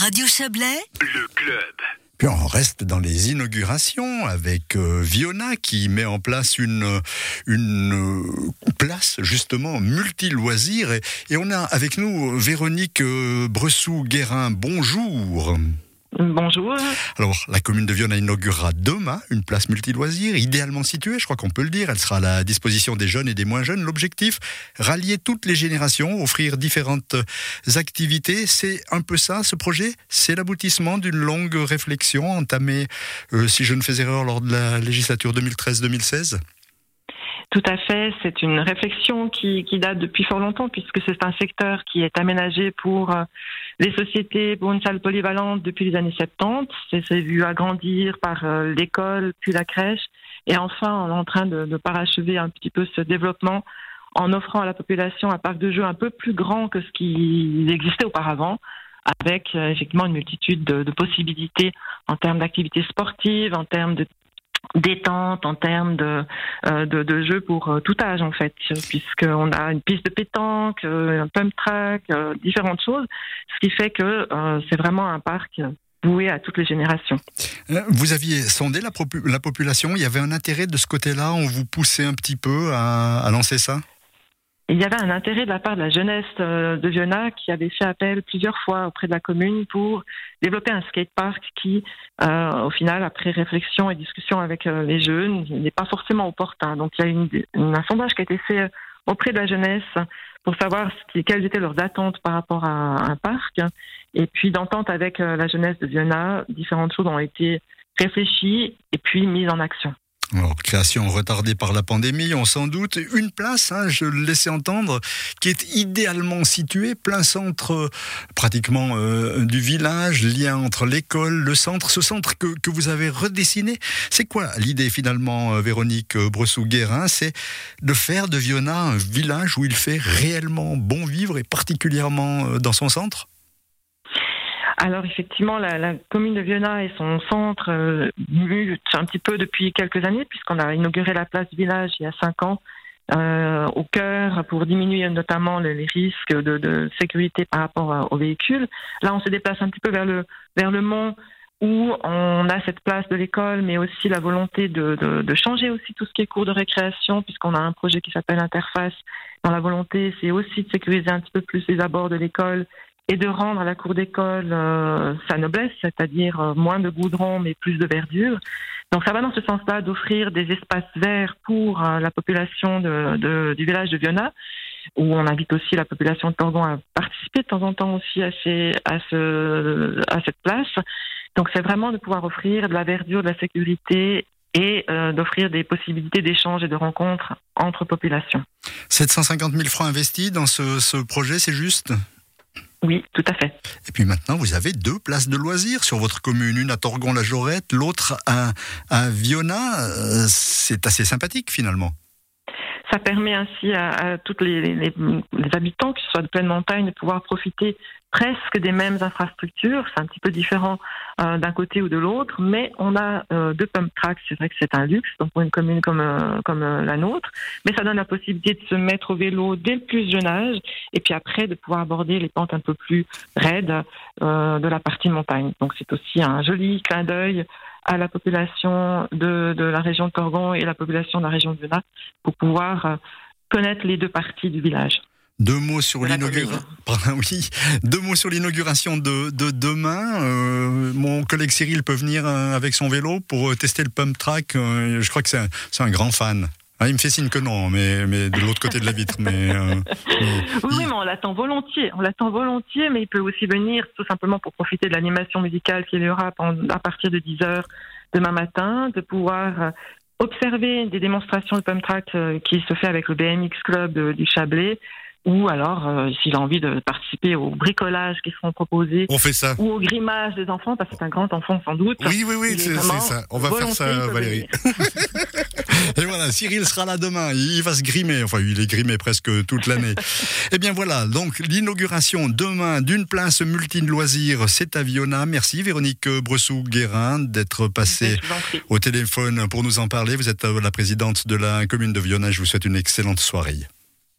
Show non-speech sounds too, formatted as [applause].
Radio Chablais, Le club. Puis on reste dans les inaugurations avec euh, Viona qui met en place une, une euh, place justement multi-loisirs. Et, et on a avec nous Véronique euh, Bressou-Guérin. Bonjour. Bonjour. Alors, la commune de Viona inaugurera demain une place multi-loisirs, idéalement située, je crois qu'on peut le dire. Elle sera à la disposition des jeunes et des moins jeunes. L'objectif, rallier toutes les générations, offrir différentes activités. C'est un peu ça, ce projet. C'est l'aboutissement d'une longue réflexion entamée, euh, si je ne fais erreur, lors de la législature 2013-2016. Tout à fait. C'est une réflexion qui, qui, date depuis fort longtemps puisque c'est un secteur qui est aménagé pour euh, les sociétés pour une salle polyvalente depuis les années 70. C'est vu agrandir par euh, l'école puis la crèche. Et enfin, on est en train de, de parachever un petit peu ce développement en offrant à la population un parc de jeux un peu plus grand que ce qui existait auparavant avec euh, effectivement une multitude de, de possibilités en termes d'activités sportives, en termes de détente en termes de, euh, de, jeux pour euh, tout âge en fait, puisqu'on a une piste de pétanque, euh, un pump track, différentes choses, ce qui fait que c'est vraiment un parc voué à toutes les générations. Vous aviez sondé la, la population, il y avait un intérêt de ce côté-là, on vous poussait un petit peu à, à lancer ça? Il y avait un intérêt de la part de la jeunesse euh, de Viona qui avait fait appel plusieurs fois auprès de la commune pour développer un skatepark qui, euh, au final, après réflexion et discussion avec euh, les jeunes, n'est pas forcément opportun. Donc il y a une, un sondage qui a été fait auprès de la jeunesse pour savoir ce qui- quelles étaient leurs attentes par rapport à un parc. Et puis d'entente avec la jeunesse de Viona, différentes choses ont été réfléchies et puis mises en action. Alors, création retardée par la pandémie, on s'en doute. Une place, hein, je le laissais entendre, qui est idéalement située, plein centre euh, pratiquement euh, du village, lien entre l'école, le centre. Ce centre que, que vous avez redessiné, c'est quoi l'idée finalement, euh, Véronique Bressou-Guérin? C'est de faire de Viona un village où il fait réellement bon vivre et particulièrement dans son centre? Alors effectivement, la, commune de Viona et son centre euh, un petit peu depuis quelques années, puisqu'on a inauguré la place du village il y a cinq ans euh, au cœur pour diminuer notamment les, risques de, sécurité par rapport aux véhicules. Là, on se déplace un petit peu vers le vers le mont où on a cette place de l'école, mais aussi la volonté de, de, de changer aussi tout ce qui est cours de récréation, puisqu'on a un projet qui s'appelle Interface. Dans la volonté, c'est aussi de sécuriser un petit peu plus les abords de l'école et de rendre à la cour d'école euh, sa noblesse, c'est-à-dire euh, moins de goudron mais plus de verdure. Donc ça va dans ce sens-là d'offrir des espaces verts pour euh, la population du village de Viona, où on invite aussi la population de Torgon à participer de temps en temps aussi à, cette place. Donc c'est vraiment de pouvoir offrir de la verdure, de la sécurité et euh, d'offrir des possibilités d'échange et de rencontres entre populations. 750 000 francs investis dans ce projet, c'est juste? Oui, tout à fait. Et puis maintenant, vous avez deux places de loisirs sur votre commune, une à Torgon-la-Jorette, l'autre à, à Viona. Euh, C'est assez sympathique finalement. Ça permet ainsi à, tous les, habitants, que ce soit de pleine montagne, de pouvoir profiter presque des mêmes infrastructures. C'est un petit peu différent euh, d'un côté ou de l'autre, mais on a euh, deux pump tracks. C'est vrai que c'est un luxe pour une commune comme, euh, comme la nôtre, mais ça donne la possibilité de se mettre au vélo dès le plus jeune âge et puis après de pouvoir aborder les pentes un peu plus raides de la partie montagne. Donc c'est aussi un joli clin d'œil à la population de, de la région de Torgon et la population de la région de Vena pour pouvoir euh, connaître les deux parties du village. Deux mots sur l'inauguration. [laughs] Oui, deux mots sur l'inauguration de, de demain. Euh, mon collègue Cyril peut venir euh, avec son vélo pour tester le pump track. Euh, je crois que c'est un, c'est un grand fan. Ah, il me fait signe que non, mais, mais de l'autre côté de la vitre. Mais, euh, [laughs] mais Oui, il- mais on l'attend volontiers. On l'attend volontiers, mais il peut aussi venir tout simplement pour profiter de l'animation musicale qu'il y aura à partir de 10 heures demain matin, de pouvoir euh, observer des démonstrations de pump track euh, qui se fait avec le BMX Club du Chablais, ou alors, euh, s'il a envie de participer aux bricolages qui seront proposés, On fait ça. ou au grimage des enfants, parce que c'est un grand enfant sans doute. Oui, oui, oui, c'est ça. On va faire ça, Valérie. [laughs] Et voilà, Cyril sera là demain. Il va se grimer. Enfin, il est grimé presque toute l'année. [laughs] Eh bien voilà, donc l'inauguration demain d'une place multi-loisirs, c'est à Viona. Merci Véronique Bressou-Guérin d'être passée au téléphone pour nous en parler. Vous êtes euh, la présidente de la commune de Viona. Je vous souhaite une excellente soirée.